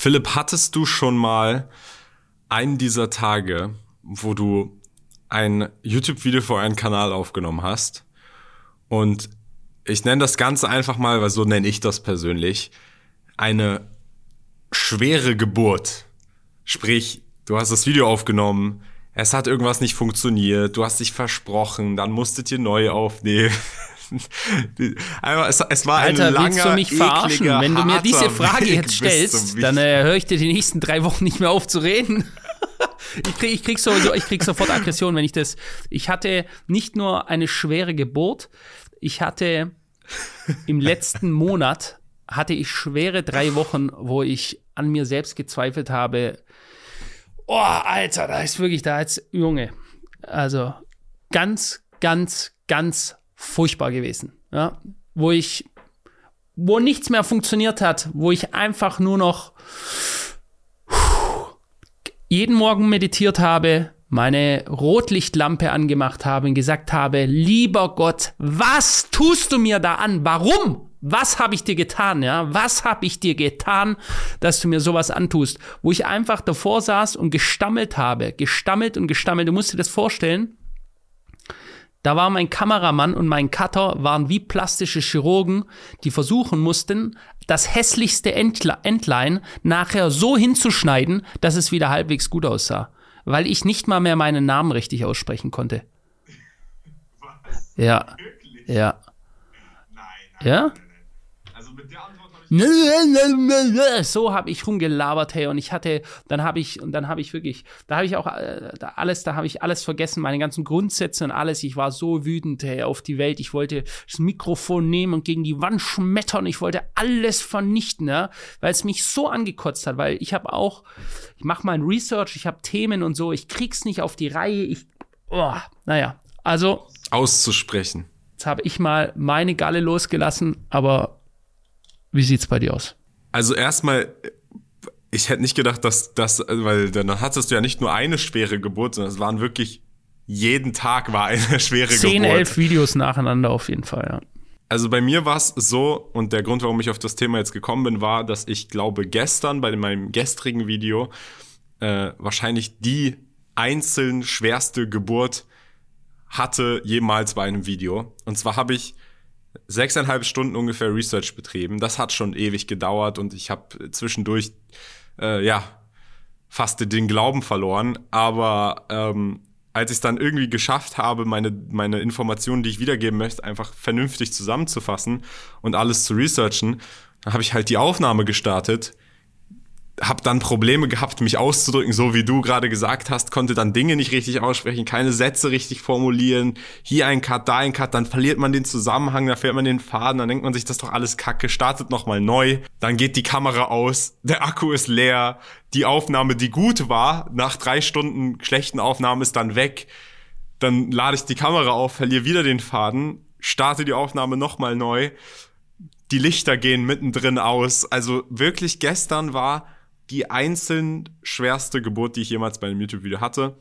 Philipp, hattest du schon mal einen dieser Tage, wo du ein YouTube-Video für einen Kanal aufgenommen hast und ich nenne das Ganze einfach mal, weil so nenne ich das persönlich, eine schwere Geburt. Sprich, du hast das Video aufgenommen, es hat irgendwas nicht funktioniert, du hast dich versprochen, dann musstet ihr neu aufnehmen. es, es war Alter, ein langer, willst du mich verarschen? Wenn du mir diese Frage Weg jetzt stellst, dann äh, höre ich dir die nächsten drei Wochen nicht mehr auf zu reden. ich, krieg, ich, krieg sowieso, ich krieg sofort Aggression, wenn ich das. Ich hatte nicht nur eine schwere Geburt, ich hatte im letzten Monat hatte ich schwere drei Wochen, wo ich an mir selbst gezweifelt habe. Oh, Alter, da ist wirklich da jetzt Junge. Also ganz, ganz, ganz furchtbar gewesen. Ja? Wo ich, wo nichts mehr funktioniert hat, wo ich einfach nur noch jeden Morgen meditiert habe, meine Rotlichtlampe angemacht habe und gesagt habe, lieber Gott, was tust du mir da an? Warum? Was habe ich dir getan, ja? Was habe ich dir getan, dass du mir sowas antust? Wo ich einfach davor saß und gestammelt habe, gestammelt und gestammelt. Du musst dir das vorstellen. Da war mein Kameramann und mein Cutter waren wie plastische Chirurgen, die versuchen mussten, das hässlichste Entlein nachher so hinzuschneiden, dass es wieder halbwegs gut aussah. Weil ich nicht mal mehr meinen Namen richtig aussprechen konnte. Was? Ja. Wirklich? Ja. Nein, nein, ja? So habe ich rumgelabert, hey, und ich hatte, dann habe ich, und dann habe ich wirklich, da habe ich auch äh, da alles, da habe ich alles vergessen, meine ganzen Grundsätze und alles. Ich war so wütend, hey, auf die Welt. Ich wollte das Mikrofon nehmen und gegen die Wand schmettern. Ich wollte alles vernichten, ja, weil es mich so angekotzt hat, weil ich habe auch, ich mache mein Research, ich habe Themen und so, ich krieg's nicht auf die Reihe. Ich, oh, naja, also auszusprechen. Jetzt habe ich mal meine Galle losgelassen, aber wie sieht's bei dir aus? Also erstmal, ich hätte nicht gedacht, dass das, weil dann hattest du ja nicht nur eine schwere Geburt, sondern es waren wirklich jeden Tag war eine schwere Zehn, Geburt. Zehn, elf Videos nacheinander auf jeden Fall, ja. Also bei mir war es so, und der Grund, warum ich auf das Thema jetzt gekommen bin, war, dass ich glaube, gestern bei meinem gestrigen Video äh, wahrscheinlich die einzeln schwerste Geburt hatte jemals bei einem Video. Und zwar habe ich sechseinhalb Stunden ungefähr Research betrieben. Das hat schon ewig gedauert und ich habe zwischendurch, äh, ja, fast den Glauben verloren. Aber ähm, als ich es dann irgendwie geschafft habe, meine, meine Informationen, die ich wiedergeben möchte, einfach vernünftig zusammenzufassen und alles zu researchen, habe ich halt die Aufnahme gestartet habe dann Probleme gehabt, mich auszudrücken, so wie du gerade gesagt hast, konnte dann Dinge nicht richtig aussprechen, keine Sätze richtig formulieren, hier ein Cut, da ein Cut, dann verliert man den Zusammenhang, da fährt man den Faden, dann denkt man sich, das ist doch alles Kacke, startet nochmal neu, dann geht die Kamera aus, der Akku ist leer, die Aufnahme, die gut war, nach drei Stunden schlechten Aufnahmen ist dann weg, dann lade ich die Kamera auf, verliere wieder den Faden, starte die Aufnahme nochmal neu, die Lichter gehen mittendrin aus, also wirklich gestern war die einzeln schwerste Geburt, die ich jemals bei einem YouTube-Video hatte.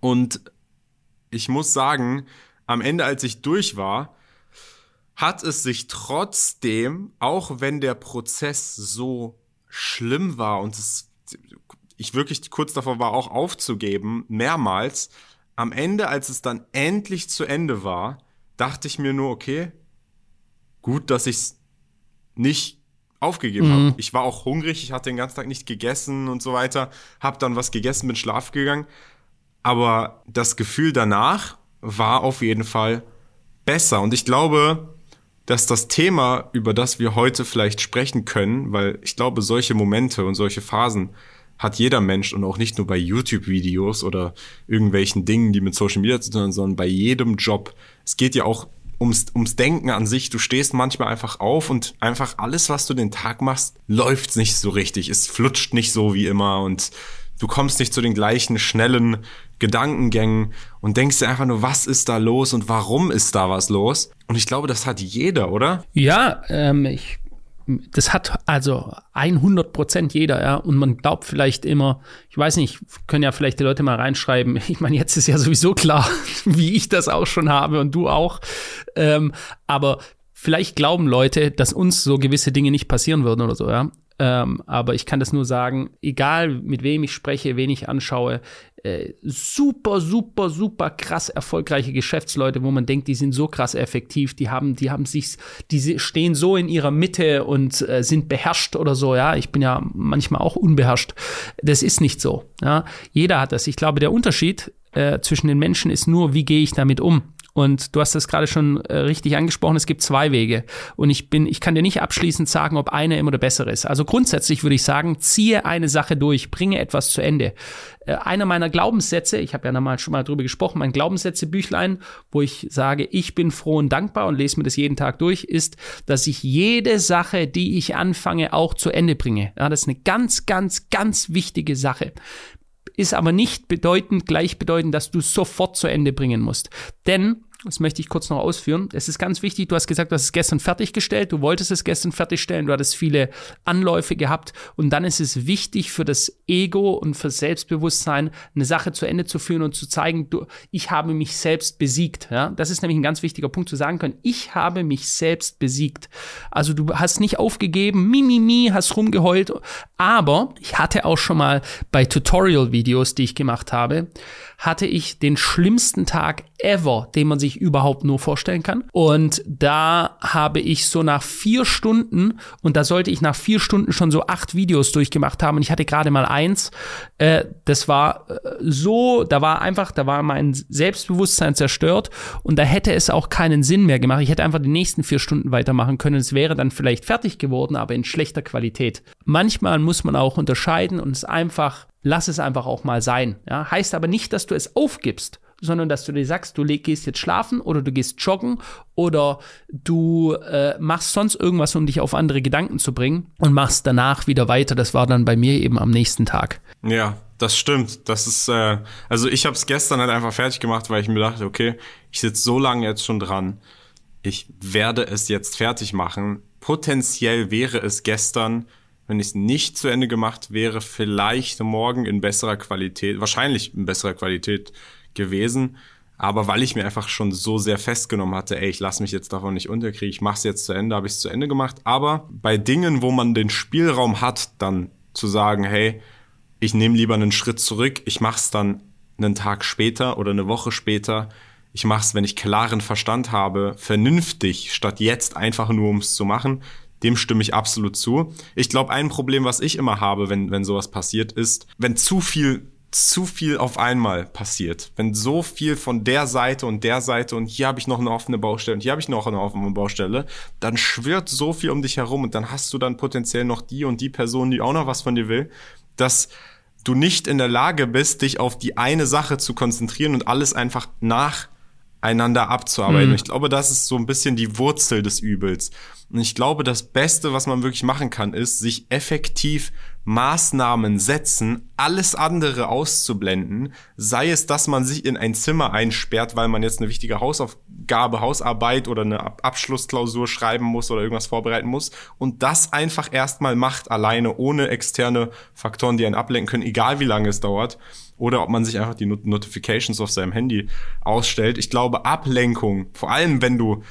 Und ich muss sagen, am Ende, als ich durch war, hat es sich trotzdem, auch wenn der Prozess so schlimm war und es, ich wirklich kurz davor war, auch aufzugeben, mehrmals, am Ende, als es dann endlich zu Ende war, dachte ich mir nur, okay, gut, dass ich es nicht aufgegeben mhm. habe. Ich war auch hungrig, ich hatte den ganzen Tag nicht gegessen und so weiter, habe dann was gegessen, bin schlaf gegangen. Aber das Gefühl danach war auf jeden Fall besser. Und ich glaube, dass das Thema, über das wir heute vielleicht sprechen können, weil ich glaube, solche Momente und solche Phasen hat jeder Mensch und auch nicht nur bei YouTube-Videos oder irgendwelchen Dingen, die mit Social Media zu tun haben, sondern bei jedem Job. Es geht ja auch ums, ums Denken an sich. Du stehst manchmal einfach auf und einfach alles, was du den Tag machst, läuft nicht so richtig. Es flutscht nicht so wie immer und du kommst nicht zu den gleichen schnellen Gedankengängen und denkst dir einfach nur, was ist da los und warum ist da was los? Und ich glaube, das hat jeder, oder? Ja, ähm, ich das hat also 100 Prozent jeder, ja. Und man glaubt vielleicht immer, ich weiß nicht, können ja vielleicht die Leute mal reinschreiben. Ich meine, jetzt ist ja sowieso klar, wie ich das auch schon habe und du auch. Ähm, aber vielleicht glauben Leute, dass uns so gewisse Dinge nicht passieren würden oder so, ja. Ähm, aber ich kann das nur sagen, egal mit wem ich spreche, wen ich anschaue, äh, super, super, super krass erfolgreiche Geschäftsleute, wo man denkt, die sind so krass effektiv, die haben, die haben sich, die stehen so in ihrer Mitte und äh, sind beherrscht oder so, ja. Ich bin ja manchmal auch unbeherrscht. Das ist nicht so. Ja. Jeder hat das. Ich glaube, der Unterschied äh, zwischen den Menschen ist nur, wie gehe ich damit um? Und du hast das gerade schon äh, richtig angesprochen, es gibt zwei Wege. Und ich bin, ich kann dir nicht abschließend sagen, ob einer immer der bessere ist. Also grundsätzlich würde ich sagen, ziehe eine Sache durch, bringe etwas zu Ende. Äh, einer meiner Glaubenssätze, ich habe ja nochmal schon mal drüber gesprochen, mein Glaubenssätze-Büchlein, wo ich sage, ich bin froh und dankbar und lese mir das jeden Tag durch, ist, dass ich jede Sache, die ich anfange, auch zu Ende bringe. Ja, das ist eine ganz, ganz, ganz wichtige Sache ist aber nicht bedeutend, gleichbedeutend, dass du sofort zu Ende bringen musst. Denn das möchte ich kurz noch ausführen. Es ist ganz wichtig, du hast gesagt, du hast es gestern fertiggestellt, du wolltest es gestern fertigstellen, du hattest viele Anläufe gehabt und dann ist es wichtig für das Ego und für Selbstbewusstsein, eine Sache zu Ende zu führen und zu zeigen, du, ich habe mich selbst besiegt. Ja? Das ist nämlich ein ganz wichtiger Punkt zu sagen können. Ich habe mich selbst besiegt. Also du hast nicht aufgegeben, mi, mi, hast rumgeheult, aber ich hatte auch schon mal bei Tutorial-Videos, die ich gemacht habe, hatte ich den schlimmsten Tag ever, den man sich überhaupt nur vorstellen kann. Und da habe ich so nach vier Stunden, und da sollte ich nach vier Stunden schon so acht Videos durchgemacht haben, und ich hatte gerade mal eins, äh, das war äh, so, da war einfach, da war mein Selbstbewusstsein zerstört und da hätte es auch keinen Sinn mehr gemacht. Ich hätte einfach die nächsten vier Stunden weitermachen können. Es wäre dann vielleicht fertig geworden, aber in schlechter Qualität. Manchmal muss man auch unterscheiden und es einfach lass es einfach auch mal sein. Ja? Heißt aber nicht, dass du es aufgibst, sondern dass du dir sagst, du gehst jetzt schlafen oder du gehst joggen oder du äh, machst sonst irgendwas, um dich auf andere Gedanken zu bringen und machst danach wieder weiter. Das war dann bei mir eben am nächsten Tag. Ja, das stimmt. Das ist, äh, also ich habe es gestern halt einfach fertig gemacht, weil ich mir dachte, okay, ich sitze so lange jetzt schon dran. Ich werde es jetzt fertig machen. Potenziell wäre es gestern wenn ich es nicht zu Ende gemacht wäre, vielleicht morgen in besserer Qualität, wahrscheinlich in besserer Qualität gewesen. Aber weil ich mir einfach schon so sehr festgenommen hatte, ey, ich lasse mich jetzt davon nicht unterkriegen, ich mache es jetzt zu Ende, habe ich es zu Ende gemacht. Aber bei Dingen, wo man den Spielraum hat, dann zu sagen, hey, ich nehme lieber einen Schritt zurück, ich mache es dann einen Tag später oder eine Woche später. Ich mache es, wenn ich klaren Verstand habe, vernünftig, statt jetzt einfach nur, um es zu machen dem stimme ich absolut zu. Ich glaube, ein Problem, was ich immer habe, wenn, wenn sowas passiert, ist, wenn zu viel zu viel auf einmal passiert. Wenn so viel von der Seite und der Seite und hier habe ich noch eine offene Baustelle und hier habe ich noch eine offene Baustelle, dann schwirrt so viel um dich herum und dann hast du dann potenziell noch die und die Person, die auch noch was von dir will, dass du nicht in der Lage bist, dich auf die eine Sache zu konzentrieren und alles einfach nacheinander abzuarbeiten. Mhm. Ich glaube, das ist so ein bisschen die Wurzel des Übels. Und ich glaube, das Beste, was man wirklich machen kann, ist, sich effektiv Maßnahmen setzen, alles andere auszublenden, sei es, dass man sich in ein Zimmer einsperrt, weil man jetzt eine wichtige Hausaufgabe, Hausarbeit oder eine Abschlussklausur schreiben muss oder irgendwas vorbereiten muss und das einfach erstmal macht, alleine, ohne externe Faktoren, die einen ablenken können, egal wie lange es dauert oder ob man sich einfach die Notifications auf seinem Handy ausstellt. Ich glaube, Ablenkung, vor allem wenn du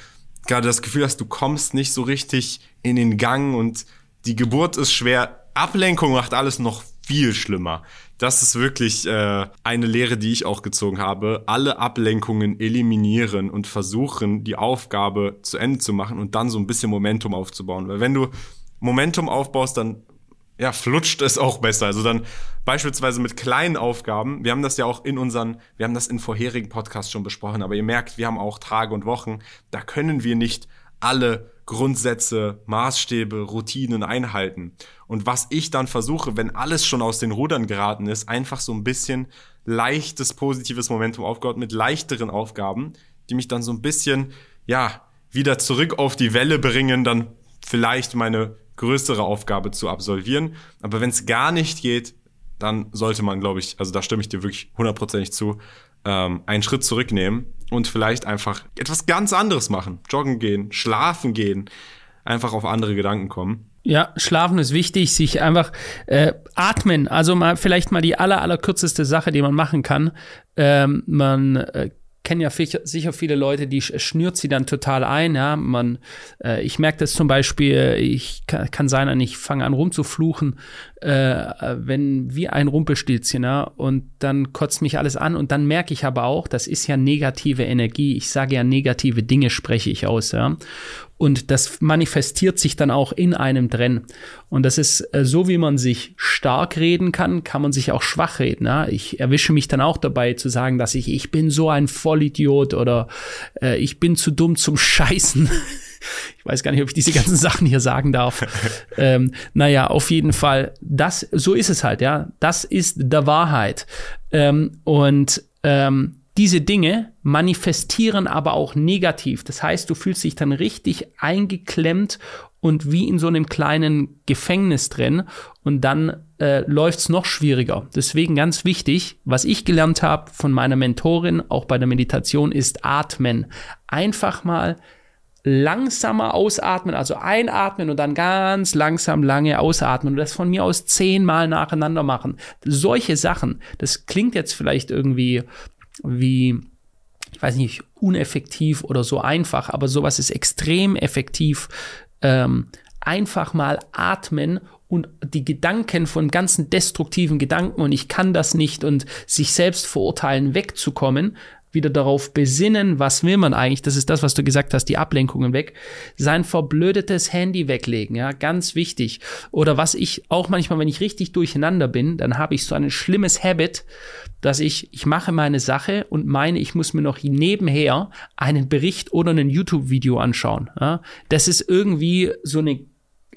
gerade das Gefühl hast, du kommst nicht so richtig in den Gang und die Geburt ist schwer. Ablenkung macht alles noch viel schlimmer. Das ist wirklich äh, eine Lehre, die ich auch gezogen habe. Alle Ablenkungen eliminieren und versuchen, die Aufgabe zu Ende zu machen und dann so ein bisschen Momentum aufzubauen. Weil wenn du Momentum aufbaust, dann ja, flutscht es auch besser. Also dann beispielsweise mit kleinen Aufgaben. Wir haben das ja auch in unseren, wir haben das in vorherigen Podcasts schon besprochen, aber ihr merkt, wir haben auch Tage und Wochen. Da können wir nicht alle Grundsätze, Maßstäbe, Routinen einhalten. Und was ich dann versuche, wenn alles schon aus den Rudern geraten ist, einfach so ein bisschen leichtes, positives Momentum aufgebaut mit leichteren Aufgaben, die mich dann so ein bisschen, ja, wieder zurück auf die Welle bringen, dann vielleicht meine größere Aufgabe zu absolvieren. Aber wenn es gar nicht geht, dann sollte man, glaube ich, also da stimme ich dir wirklich hundertprozentig zu, ähm, einen Schritt zurücknehmen und vielleicht einfach etwas ganz anderes machen. Joggen gehen, schlafen gehen, einfach auf andere Gedanken kommen. Ja, schlafen ist wichtig, sich einfach äh, atmen. Also mal vielleicht mal die aller, aller kürzeste Sache, die man machen kann. Ähm, man äh, kennen ja sicher viele Leute, die schnürt sie dann total ein. Ja, man, äh, ich merke das zum Beispiel, ich kann, kann sein, ich fange an rumzufluchen, äh, wenn wie ein Rumpelstilzchen, ja, und dann kotzt mich alles an und dann merke ich aber auch, das ist ja negative Energie. Ich sage ja negative Dinge spreche ich aus, ja. Und das manifestiert sich dann auch in einem drin. Und das ist äh, so, wie man sich stark reden kann, kann man sich auch schwach reden. Ja? Ich erwische mich dann auch dabei zu sagen, dass ich, ich bin so ein Vollidiot oder äh, ich bin zu dumm zum Scheißen. ich weiß gar nicht, ob ich diese ganzen Sachen hier sagen darf. ähm, naja, auf jeden Fall, das, so ist es halt, ja. Das ist der Wahrheit. Ähm, und ähm, diese Dinge manifestieren aber auch negativ. Das heißt, du fühlst dich dann richtig eingeklemmt und wie in so einem kleinen Gefängnis drin und dann äh, läuft es noch schwieriger. Deswegen ganz wichtig, was ich gelernt habe von meiner Mentorin, auch bei der Meditation, ist atmen. Einfach mal langsamer ausatmen, also einatmen und dann ganz langsam lange ausatmen und das von mir aus zehnmal nacheinander machen. Solche Sachen, das klingt jetzt vielleicht irgendwie wie, ich weiß nicht, uneffektiv oder so einfach, aber sowas ist extrem effektiv. Ähm, einfach mal atmen und die Gedanken von ganzen destruktiven Gedanken und ich kann das nicht und sich selbst verurteilen wegzukommen, wieder darauf besinnen, was will man eigentlich, das ist das, was du gesagt hast, die Ablenkungen weg, sein verblödetes Handy weglegen, ja, ganz wichtig. Oder was ich auch manchmal, wenn ich richtig durcheinander bin, dann habe ich so ein schlimmes Habit, dass ich, ich mache meine Sache und meine, ich muss mir noch nebenher einen Bericht oder ein YouTube-Video anschauen. Ja. Das ist irgendwie so eine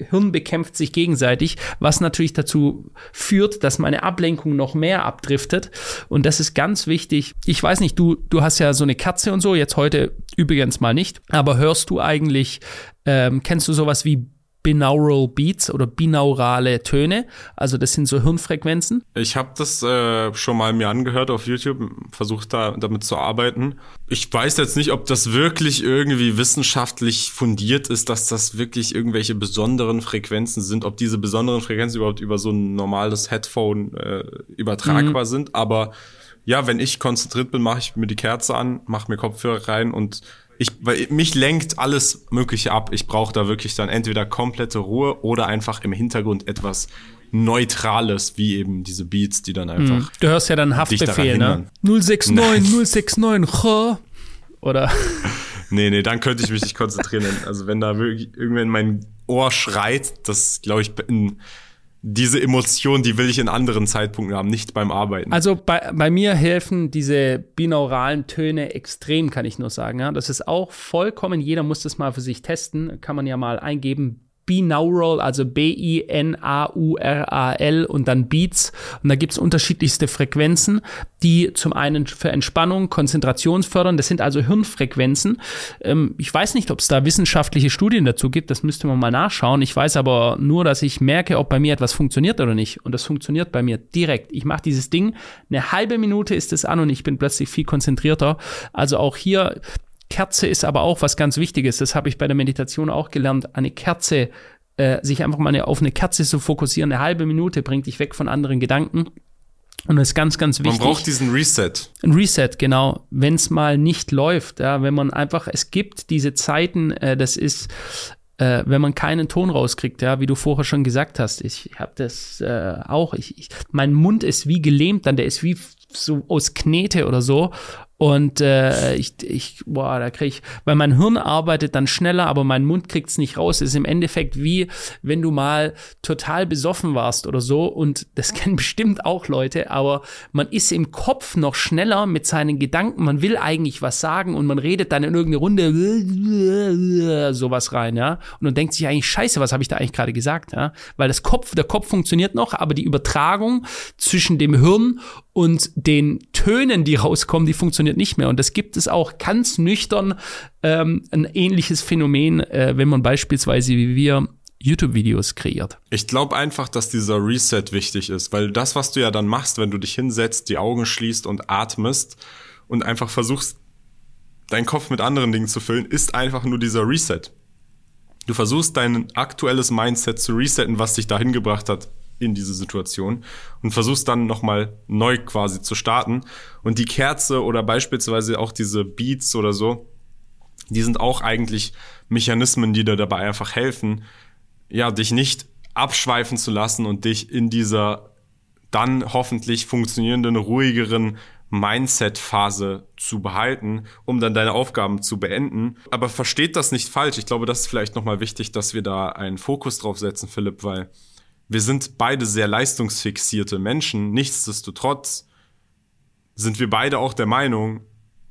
Hirn bekämpft sich gegenseitig, was natürlich dazu führt, dass meine Ablenkung noch mehr abdriftet. Und das ist ganz wichtig. Ich weiß nicht, du, du hast ja so eine Katze und so, jetzt heute übrigens mal nicht. Aber hörst du eigentlich, ähm, kennst du sowas wie Binaural Beats oder binaurale Töne. Also das sind so Hirnfrequenzen. Ich habe das äh, schon mal mir angehört auf YouTube, versucht da damit zu arbeiten. Ich weiß jetzt nicht, ob das wirklich irgendwie wissenschaftlich fundiert ist, dass das wirklich irgendwelche besonderen Frequenzen sind, ob diese besonderen Frequenzen überhaupt über so ein normales Headphone äh, übertragbar mhm. sind. Aber ja, wenn ich konzentriert bin, mache ich mir die Kerze an, mache mir Kopfhörer rein und ich, weil mich lenkt alles Mögliche ab. Ich brauche da wirklich dann entweder komplette Ruhe oder einfach im Hintergrund etwas Neutrales, wie eben diese Beats, die dann einfach. Mhm. Du hörst ja dann Haftbefehl, ne? 069, 069, oder? nee, nee, dann könnte ich mich nicht konzentrieren. Also wenn da wirklich irgendwann mein Ohr schreit, das glaube ich in diese Emotion, die will ich in anderen Zeitpunkten haben, nicht beim Arbeiten. Also bei, bei mir helfen diese binauralen Töne extrem, kann ich nur sagen. Ja? Das ist auch vollkommen, jeder muss das mal für sich testen, kann man ja mal eingeben, Binaural, also B-I-N-A-U-R-A-L und dann Beats. Und da gibt's unterschiedlichste Frequenzen, die zum einen für Entspannung, Konzentration fördern. Das sind also Hirnfrequenzen. Ähm, ich weiß nicht, ob es da wissenschaftliche Studien dazu gibt. Das müsste man mal nachschauen. Ich weiß aber nur, dass ich merke, ob bei mir etwas funktioniert oder nicht. Und das funktioniert bei mir direkt. Ich mache dieses Ding, eine halbe Minute ist es an und ich bin plötzlich viel konzentrierter. Also auch hier Kerze ist aber auch was ganz Wichtiges. Das habe ich bei der Meditation auch gelernt. Eine Kerze, äh, sich einfach mal auf eine Kerze zu fokussieren, eine halbe Minute bringt dich weg von anderen Gedanken. Und das ist ganz, ganz wichtig. Man braucht diesen Reset. Ein Reset, genau. Wenn es mal nicht läuft, ja, wenn man einfach, es gibt diese Zeiten, äh, das ist, äh, wenn man keinen Ton rauskriegt, ja, wie du vorher schon gesagt hast. Ich habe das äh, auch. Ich, ich, mein Mund ist wie gelähmt, dann der ist wie so aus Knete oder so. Und äh, ich, ich, boah, da krieg ich, weil mein Hirn arbeitet dann schneller, aber mein Mund kriegt's nicht raus. Es ist im Endeffekt wie, wenn du mal total besoffen warst oder so. Und das kennen bestimmt auch Leute, aber man ist im Kopf noch schneller mit seinen Gedanken. Man will eigentlich was sagen und man redet dann in irgendeine Runde sowas rein, ja. Und man denkt sich eigentlich, scheiße, was habe ich da eigentlich gerade gesagt, ja? Weil das Kopf, der Kopf funktioniert noch, aber die Übertragung zwischen dem Hirn und den Tönen, die rauskommen, die funktioniert nicht mehr. Und das gibt es auch ganz nüchtern ähm, ein ähnliches Phänomen, äh, wenn man beispielsweise wie wir YouTube-Videos kreiert. Ich glaube einfach, dass dieser Reset wichtig ist, weil das, was du ja dann machst, wenn du dich hinsetzt, die Augen schließt und atmest und einfach versuchst, deinen Kopf mit anderen Dingen zu füllen, ist einfach nur dieser Reset. Du versuchst dein aktuelles Mindset zu resetten, was dich dahin gebracht hat, in diese Situation und versuchst dann nochmal neu quasi zu starten. Und die Kerze oder beispielsweise auch diese Beats oder so, die sind auch eigentlich Mechanismen, die dir dabei einfach helfen, ja, dich nicht abschweifen zu lassen und dich in dieser dann hoffentlich funktionierenden, ruhigeren Mindset-Phase zu behalten, um dann deine Aufgaben zu beenden. Aber versteht das nicht falsch. Ich glaube, das ist vielleicht nochmal wichtig, dass wir da einen Fokus drauf setzen, Philipp, weil wir sind beide sehr leistungsfixierte Menschen. Nichtsdestotrotz sind wir beide auch der Meinung,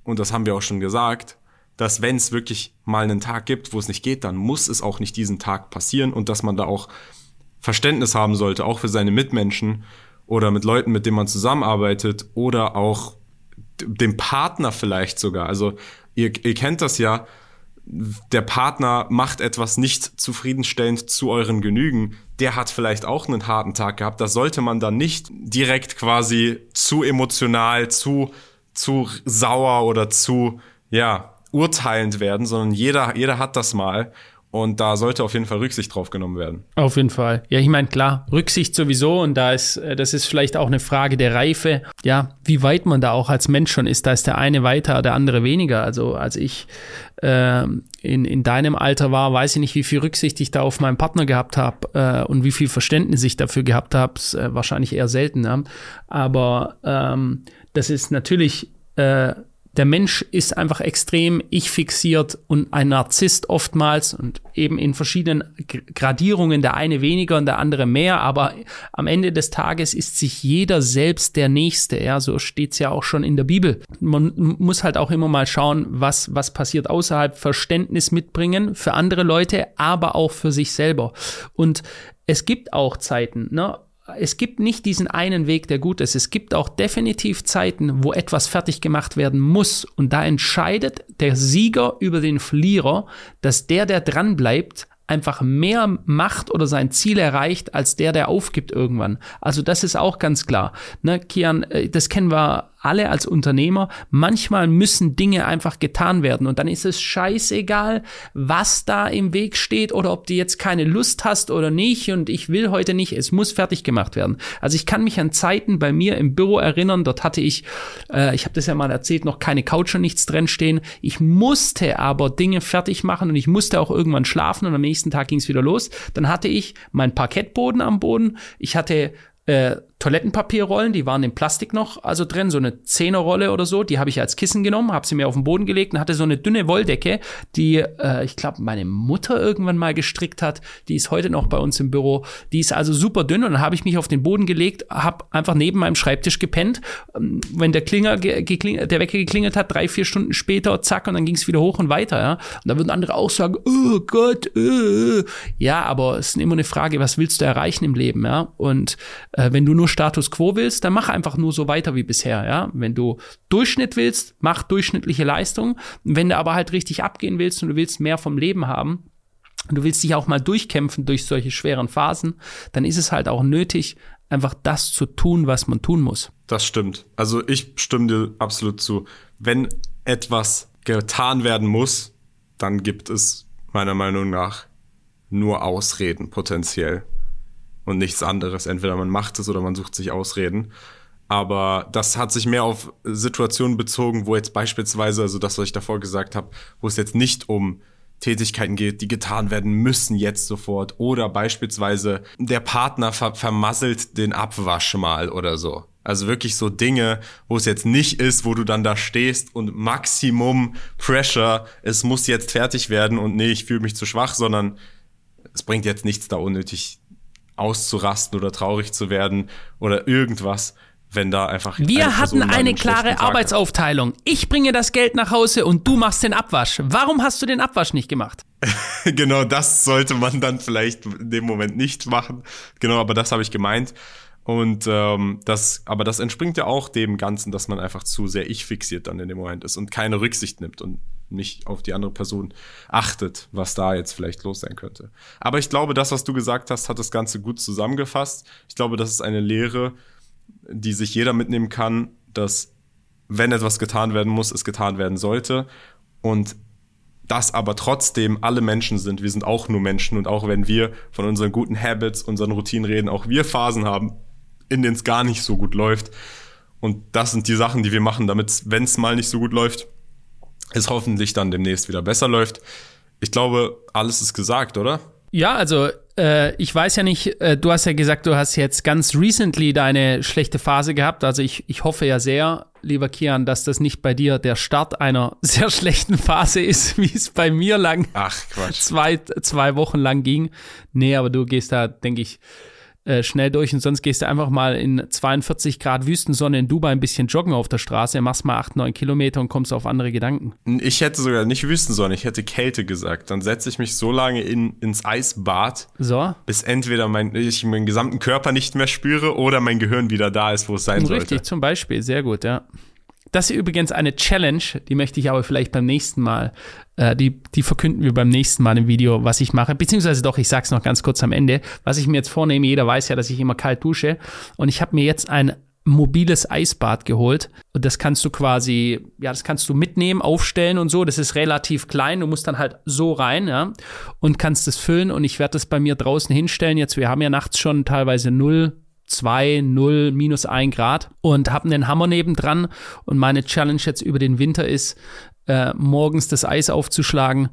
und das haben wir auch schon gesagt, dass wenn es wirklich mal einen Tag gibt, wo es nicht geht, dann muss es auch nicht diesen Tag passieren und dass man da auch Verständnis haben sollte, auch für seine Mitmenschen oder mit Leuten, mit denen man zusammenarbeitet oder auch dem Partner vielleicht sogar. Also ihr, ihr kennt das ja, der Partner macht etwas nicht zufriedenstellend zu euren Genügen, der hat vielleicht auch einen harten Tag gehabt. Da sollte man dann nicht direkt quasi zu emotional, zu, zu sauer oder zu, ja, urteilend werden, sondern jeder, jeder hat das mal. Und da sollte auf jeden Fall Rücksicht drauf genommen werden. Auf jeden Fall. Ja, ich meine, klar, Rücksicht sowieso. Und da ist, äh, das ist vielleicht auch eine Frage der Reife. Ja, wie weit man da auch als Mensch schon ist. Da ist der eine weiter, der andere weniger. Also, als ich äh, in, in deinem Alter war, weiß ich nicht, wie viel Rücksicht ich da auf meinen Partner gehabt habe äh, und wie viel Verständnis ich dafür gehabt habe. Äh, wahrscheinlich eher selten. Ja? Aber ähm, das ist natürlich äh, der Mensch ist einfach extrem ich fixiert und ein Narzisst oftmals und eben in verschiedenen Gradierungen, der eine weniger und der andere mehr, aber am Ende des Tages ist sich jeder selbst der Nächste, ja, so steht's ja auch schon in der Bibel. Man muss halt auch immer mal schauen, was, was passiert außerhalb, Verständnis mitbringen für andere Leute, aber auch für sich selber. Und es gibt auch Zeiten, ne, es gibt nicht diesen einen Weg, der gut ist. Es gibt auch definitiv Zeiten, wo etwas fertig gemacht werden muss. Und da entscheidet der Sieger über den Verlierer, dass der, der dran bleibt, einfach mehr macht oder sein Ziel erreicht, als der, der aufgibt irgendwann. Also das ist auch ganz klar. Ne, Kian, äh, das kennen wir alle als Unternehmer, manchmal müssen Dinge einfach getan werden und dann ist es scheißegal, was da im Weg steht oder ob du jetzt keine Lust hast oder nicht und ich will heute nicht, es muss fertig gemacht werden. Also ich kann mich an Zeiten bei mir im Büro erinnern, dort hatte ich, äh, ich habe das ja mal erzählt, noch keine Couch und nichts drin stehen. Ich musste aber Dinge fertig machen und ich musste auch irgendwann schlafen und am nächsten Tag ging es wieder los. Dann hatte ich meinen Parkettboden am Boden, ich hatte äh, Toilettenpapierrollen, die waren in Plastik noch also drin, so eine Zehnerrolle oder so, die habe ich als Kissen genommen, habe sie mir auf den Boden gelegt und hatte so eine dünne Wolldecke, die äh, ich glaube meine Mutter irgendwann mal gestrickt hat, die ist heute noch bei uns im Büro, die ist also super dünn und dann habe ich mich auf den Boden gelegt, habe einfach neben meinem Schreibtisch gepennt, ähm, wenn der Klinger der Wecker geklingelt hat, drei, vier Stunden später, zack und dann ging es wieder hoch und weiter, ja, und da würden andere auch sagen, oh Gott, äh. ja, aber es ist immer eine Frage, was willst du erreichen im Leben, ja, und äh, wenn du nur Status quo willst, dann mach einfach nur so weiter wie bisher, ja. Wenn du Durchschnitt willst, mach durchschnittliche Leistung. Wenn du aber halt richtig abgehen willst und du willst mehr vom Leben haben, du willst dich auch mal durchkämpfen durch solche schweren Phasen, dann ist es halt auch nötig, einfach das zu tun, was man tun muss. Das stimmt. Also ich stimme dir absolut zu. Wenn etwas getan werden muss, dann gibt es meiner Meinung nach nur Ausreden potenziell und nichts anderes. Entweder man macht es oder man sucht sich Ausreden. Aber das hat sich mehr auf Situationen bezogen, wo jetzt beispielsweise, also das, was ich davor gesagt habe, wo es jetzt nicht um Tätigkeiten geht, die getan werden müssen jetzt sofort. Oder beispielsweise der Partner ver vermasselt den Abwasch mal oder so. Also wirklich so Dinge, wo es jetzt nicht ist, wo du dann da stehst und Maximum Pressure, es muss jetzt fertig werden und nee, ich fühle mich zu schwach, sondern es bringt jetzt nichts da unnötig auszurasten oder traurig zu werden oder irgendwas, wenn da einfach. Wir hatten eine klare Arbeitsaufteilung. Ich bringe das Geld nach Hause und du machst den Abwasch. Warum hast du den Abwasch nicht gemacht? genau, das sollte man dann vielleicht in dem Moment nicht machen. Genau, aber das habe ich gemeint. Und ähm, das, aber das entspringt ja auch dem Ganzen, dass man einfach zu sehr ich fixiert dann in dem Moment ist und keine Rücksicht nimmt und nicht auf die andere Person achtet, was da jetzt vielleicht los sein könnte. Aber ich glaube, das, was du gesagt hast, hat das Ganze gut zusammengefasst. Ich glaube, das ist eine Lehre, die sich jeder mitnehmen kann, dass wenn etwas getan werden muss, es getan werden sollte. Und dass aber trotzdem alle Menschen sind. Wir sind auch nur Menschen und auch wenn wir von unseren guten Habits, unseren Routinen reden, auch wir Phasen haben, in denen es gar nicht so gut läuft. Und das sind die Sachen, die wir machen, damit, wenn es mal nicht so gut läuft, es hoffentlich dann demnächst wieder besser läuft. Ich glaube, alles ist gesagt, oder? Ja, also äh, ich weiß ja nicht, äh, du hast ja gesagt, du hast jetzt ganz recently deine schlechte Phase gehabt. Also ich, ich hoffe ja sehr, lieber Kian, dass das nicht bei dir der Start einer sehr schlechten Phase ist, wie es bei mir lang Ach, zwei, zwei Wochen lang ging. Nee, aber du gehst da, denke ich, äh, schnell durch und sonst gehst du einfach mal in 42 Grad Wüstensonne in Dubai ein bisschen joggen auf der Straße, machst mal 8, 9 Kilometer und kommst auf andere Gedanken. Ich hätte sogar nicht Wüstensonne, ich hätte Kälte gesagt. Dann setze ich mich so lange in, ins Eisbad, so. bis entweder mein, ich meinen gesamten Körper nicht mehr spüre oder mein Gehirn wieder da ist, wo es sein Richtig, sollte. Richtig, zum Beispiel, sehr gut, ja. Das ist übrigens eine Challenge, die möchte ich aber vielleicht beim nächsten Mal, äh, die, die verkünden wir beim nächsten Mal im Video, was ich mache. Beziehungsweise doch, ich sag's noch ganz kurz am Ende. Was ich mir jetzt vornehme, jeder weiß ja, dass ich immer kalt dusche. Und ich habe mir jetzt ein mobiles Eisbad geholt. Und das kannst du quasi, ja, das kannst du mitnehmen, aufstellen und so. Das ist relativ klein. Du musst dann halt so rein, ja, und kannst es füllen. Und ich werde das bei mir draußen hinstellen. Jetzt, wir haben ja nachts schon teilweise null 2, 0, minus 1 Grad und habe einen Hammer nebendran. Und meine Challenge jetzt über den Winter ist, äh, morgens das Eis aufzuschlagen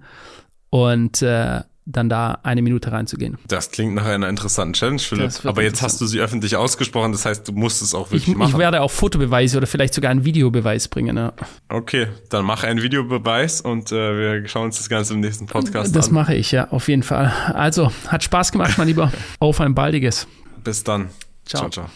und äh, dann da eine Minute reinzugehen. Das klingt nach einer interessanten Challenge, Philipp. Aber jetzt hast du sie öffentlich ausgesprochen, das heißt, du musst es auch wirklich ich, machen. Ich werde auch Fotobeweise oder vielleicht sogar einen Videobeweis bringen. Ja. Okay, dann mach einen Videobeweis und äh, wir schauen uns das Ganze im nächsten Podcast das an. Das mache ich, ja, auf jeden Fall. Also, hat Spaß gemacht, mein Lieber. Auf ein baldiges. Bis dann. Ciao. ciao. ciao.